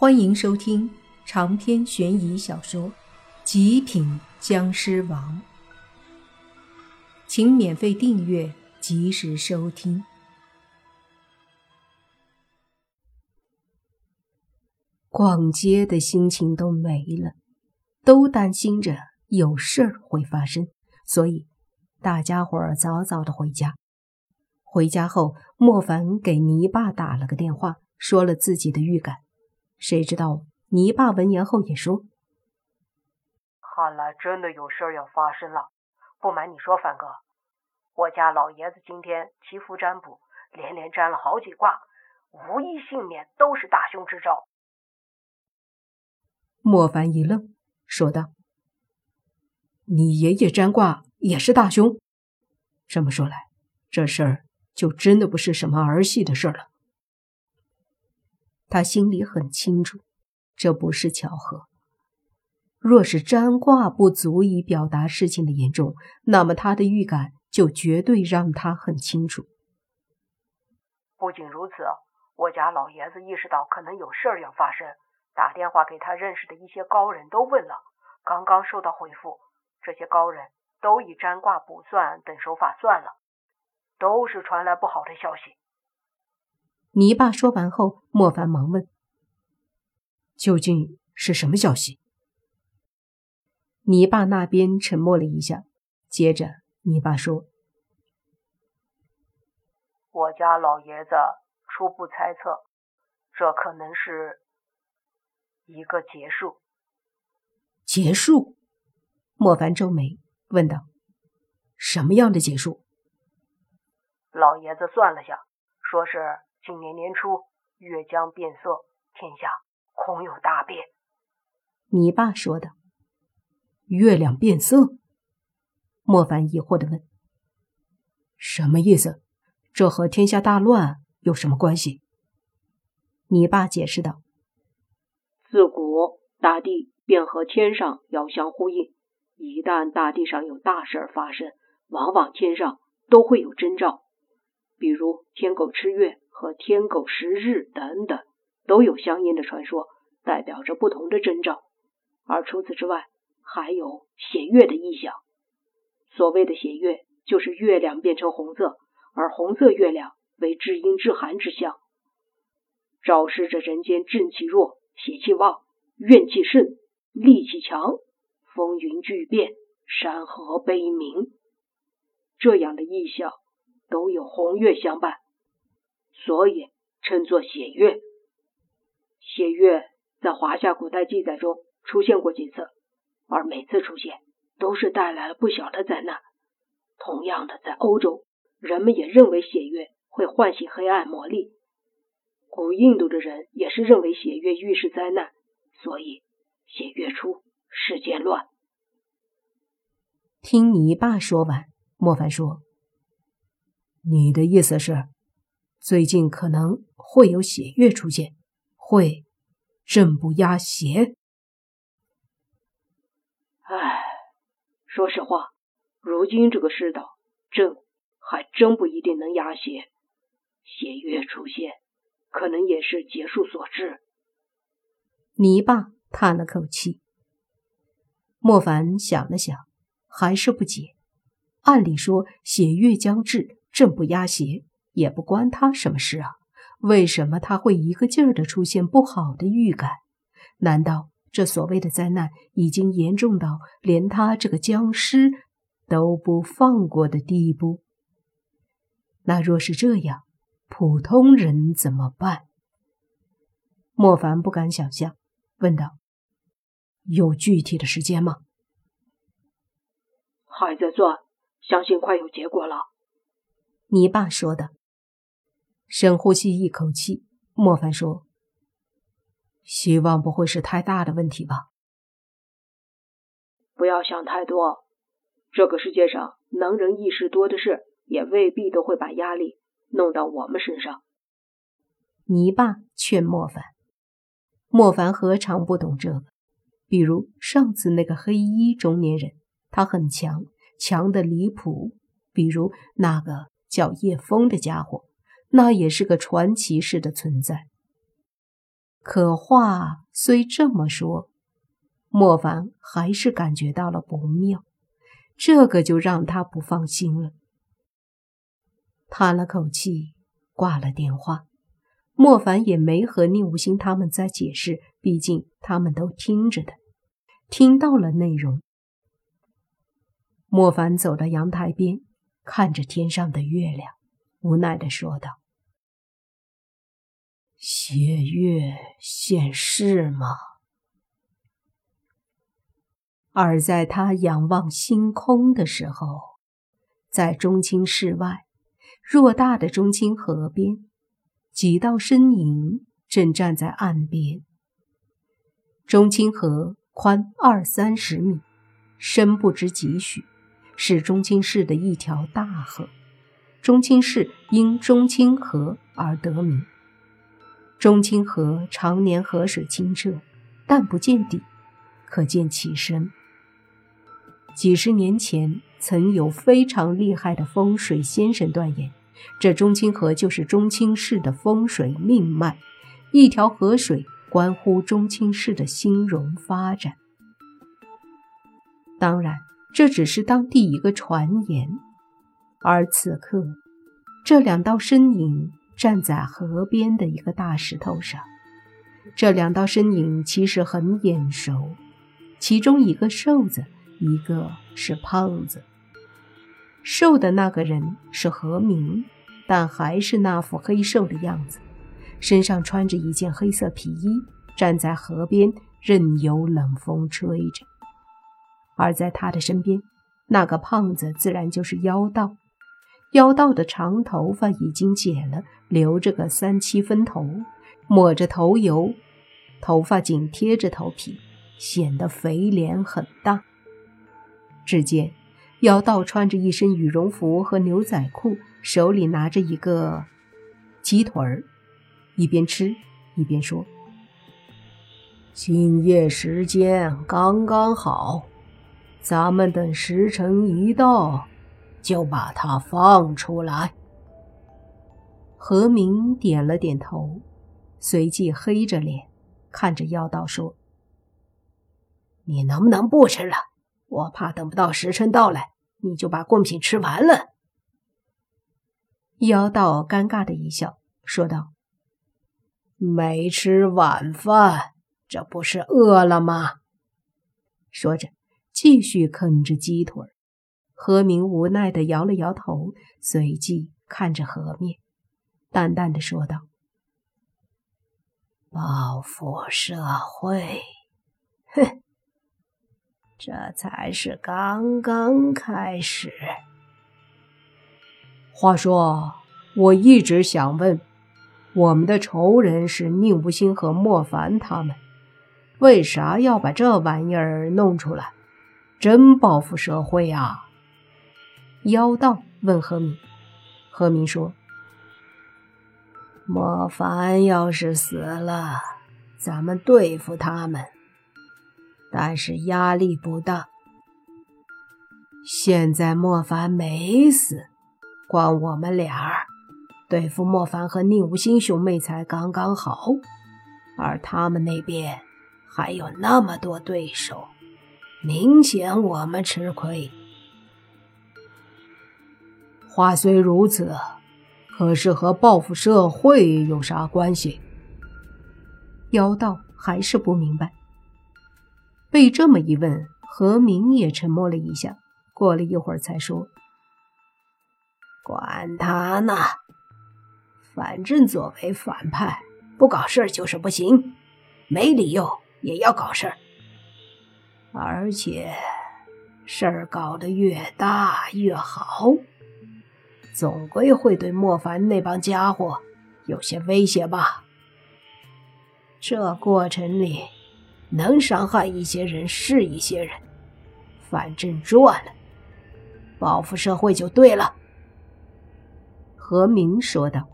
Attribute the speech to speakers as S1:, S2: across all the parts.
S1: 欢迎收听长篇悬疑小说《极品僵尸王》，请免费订阅，及时收听。逛街的心情都没了，都担心着有事儿会发生，所以大家伙儿早早的回家。回家后，莫凡给泥巴打了个电话，说了自己的预感。谁知道泥巴闻言后也说：“
S2: 看来真的有事儿要发生了。不瞒你说，凡哥，我家老爷子今天祈福占卜，连连占了好几卦，无一幸免，都是大凶之兆。”
S1: 莫凡一愣，说道：“你爷爷占卦也是大凶？这么说来，这事儿就真的不是什么儿戏的事儿了。”他心里很清楚，这不是巧合。若是占卦不足以表达事情的严重，那么他的预感就绝对让他很清楚。
S2: 不仅如此，我家老爷子意识到可能有事儿要发生，打电话给他认识的一些高人都问了，刚刚收到回复，这些高人都以占卦卜算等手法算了，都是传来不好的消息。
S1: 泥巴说完后，莫凡忙问：“究竟是什么消息？”泥巴那边沉默了一下，接着泥巴说：“
S2: 我家老爷子初步猜测，这可能是一个结束。”
S1: 结束？莫凡皱眉问道：“什么样的结束？”
S2: 老爷子算了下，说是。今年年初，月将变色，天下恐有大变。
S1: 你爸说的。月亮变色？莫凡疑惑的问：“什么意思？这和天下大乱有什么关系？”你爸解释道：“
S2: 自古大地便和天上遥相呼应，一旦大地上有大事发生，往往天上都会有征兆，比如天狗吃月。”和天狗食日等等，都有相应的传说，代表着不同的征兆。而除此之外，还有血月的异象。所谓的血月，就是月亮变成红色，而红色月亮为至阴至寒之象，昭示着人间正气弱、邪气旺、怨气盛、戾气强、风云巨变、山河悲鸣。这样的异象都有红月相伴。所以称作血月。血月在华夏古代记载中出现过几次，而每次出现都是带来了不小的灾难。同样的，在欧洲，人们也认为血月会唤醒黑暗魔力。古印度的人也是认为血月预示灾难，所以血月初，世间乱。
S1: 听你爸说完，莫凡说：“你的意思是？”最近可能会有血月出现，会正不压邪。
S2: 唉，说实话，如今这个世道，正还真不一定能压邪。血月出现，可能也是劫数所致。
S1: 泥巴叹了口气。莫凡想了想，还是不解。按理说，血月将至，正不压邪。也不关他什么事啊？为什么他会一个劲儿的出现不好的预感？难道这所谓的灾难已经严重到连他这个僵尸都不放过的地步？那若是这样，普通人怎么办？莫凡不敢想象，问道：“有具体的时间吗？”
S2: 还在算，相信快有结果了。
S1: 你爸说的。深呼吸一口气，莫凡说：“希望不会是太大的问题吧？
S2: 不要想太多，这个世界上能人异士多的是，也未必都会把压力弄到我们身上。”
S1: 泥巴劝莫凡，莫凡何尝不懂这个？比如上次那个黑衣中年人，他很强，强的离谱。比如那个叫叶枫的家伙。那也是个传奇式的存在。可话虽这么说，莫凡还是感觉到了不妙，这个就让他不放心了。叹了口气，挂了电话。莫凡也没和宁无心他们再解释，毕竟他们都听着的，听到了内容。莫凡走到阳台边，看着天上的月亮，无奈的说道。
S3: 血月现世吗？
S1: 而在他仰望星空的时候，在中青市外偌大的中青河边，几道身影正站在岸边。中青河宽二三十米，深不知几许，是中青市的一条大河。中青市因中青河而得名。中清河常年河水清澈，但不见底，可见其深。几十年前，曾有非常厉害的风水先生断言，这中清河就是中清市的风水命脉，一条河水关乎中清市的兴荣发展。当然，这只是当地一个传言。而此刻，这两道身影。站在河边的一个大石头上，这两道身影其实很眼熟，其中一个瘦子，一个是胖子。瘦的那个人是何明，但还是那副黑瘦的样子，身上穿着一件黑色皮衣，站在河边任由冷风吹着。而在他的身边，那个胖子自然就是妖道。妖道的长头发已经剪了，留着个三七分头，抹着头油，头发紧贴着头皮，显得肥脸很大。只见妖道穿着一身羽绒服和牛仔裤，手里拿着一个鸡腿儿，一边吃一边说：“
S3: 今夜时间刚刚好，咱们等时辰一到。”就把他放出来。
S1: 何明点了点头，随即黑着脸看着妖道说：“
S3: 你能不能不吃了？我怕等不到时辰到来，你就把贡品吃完了。”
S1: 妖道尴尬的一笑，说道：“
S3: 没吃晚饭，这不是饿了吗？”
S1: 说着，继续啃着鸡腿。何明无奈地摇了摇头，随即看着河面，淡淡的说道：“
S3: 报复社会，哼，这才是刚刚开始。
S2: 话说，我一直想问，我们的仇人是宁无心和莫凡他们，为啥要把这玩意儿弄出来？真报复社会啊！”
S1: 妖道问何明，何明说：“
S3: 莫凡要是死了，咱们对付他们，但是压力不大。现在莫凡没死，光我们俩儿对付莫凡和宁无心兄妹才刚刚好，而他们那边还有那么多对手，明显我们吃亏。”
S2: 话虽如此，可是和报复社会有啥关系？
S1: 妖道还是不明白。被这么一问，何明也沉默了一下，过了一会儿才说：“
S3: 管他呢，反正作为反派，不搞事就是不行，没理由也要搞事。而且，事儿搞得越大越好。”总归会对莫凡那帮家伙有些威胁吧？这过程里能伤害一些人是一些人，反正赚了，报复社会就对了。”
S1: 何明说道。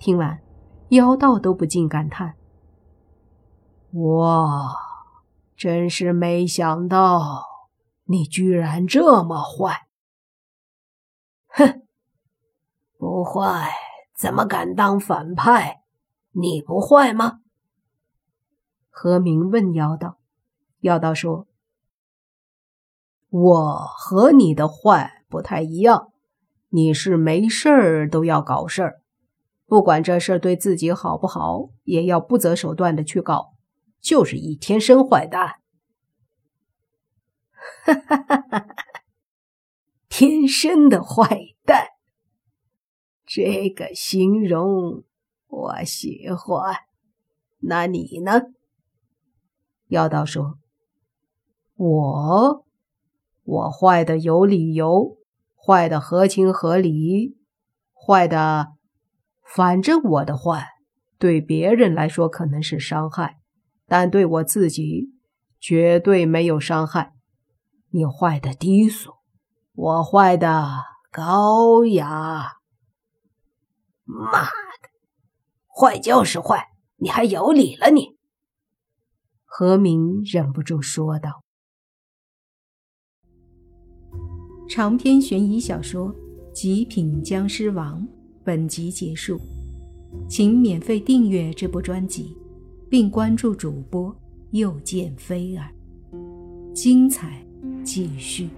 S1: 听完，妖道都不禁感叹：“
S3: 哇，真是没想到你居然这么坏！” 哼。不坏，怎么敢当反派？你不坏吗？
S1: 何明问妖道：“妖道说，
S3: 我和你的坏不太一样，你是没事儿都要搞事儿，
S1: 不管这事儿对自己好不好，也要不择手段的去搞，
S3: 就是一天生坏蛋。”哈哈哈哈哈！天生的坏蛋，这个形容我喜欢。那你呢？
S1: 妖道说：“我，我坏的有理由，坏的合情合理，坏的，反正我的坏对别人来说可能是伤害，但对我自己绝对没有伤害。
S3: 你坏的低俗，我坏的高雅。妈的，坏就是坏。”你还有理了你？
S1: 何明忍不住说道。长篇悬疑小说《极品僵尸王》本集结束，请免费订阅这部专辑，并关注主播又见菲儿，精彩继续。